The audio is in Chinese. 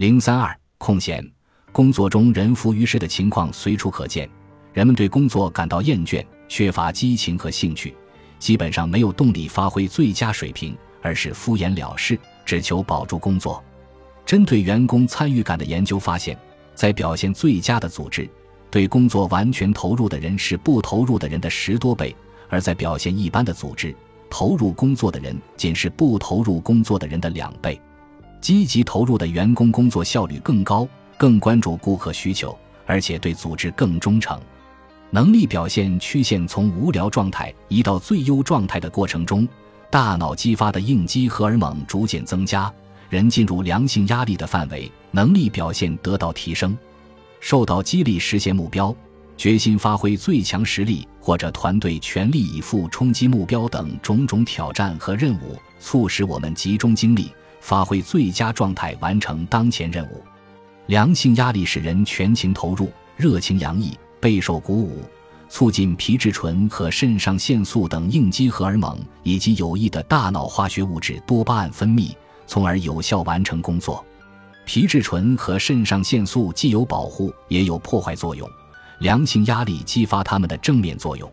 零三二空闲，工作中人浮于事的情况随处可见。人们对工作感到厌倦，缺乏激情和兴趣，基本上没有动力发挥最佳水平，而是敷衍了事，只求保住工作。针对员工参与感的研究发现，在表现最佳的组织，对工作完全投入的人是不投入的人的十多倍；而在表现一般的组织，投入工作的人仅是不投入工作的人的两倍。积极投入的员工工作效率更高，更关注顾客需求，而且对组织更忠诚。能力表现曲线从无聊状态移到最优状态的过程中，大脑激发的应激荷尔蒙逐渐增加，人进入良性压力的范围，能力表现得到提升。受到激励实现目标、决心发挥最强实力或者团队全力以赴冲击目标等种种挑战和任务，促使我们集中精力，发挥最佳状态完成当前任务。良性压力使人全情投入，热情洋溢。备受鼓舞，促进皮质醇和肾上腺素等应激荷尔蒙以及有益的大脑化学物质多巴胺分泌，从而有效完成工作。皮质醇和肾上腺素既有保护也有破坏作用，良性压力激发它们的正面作用。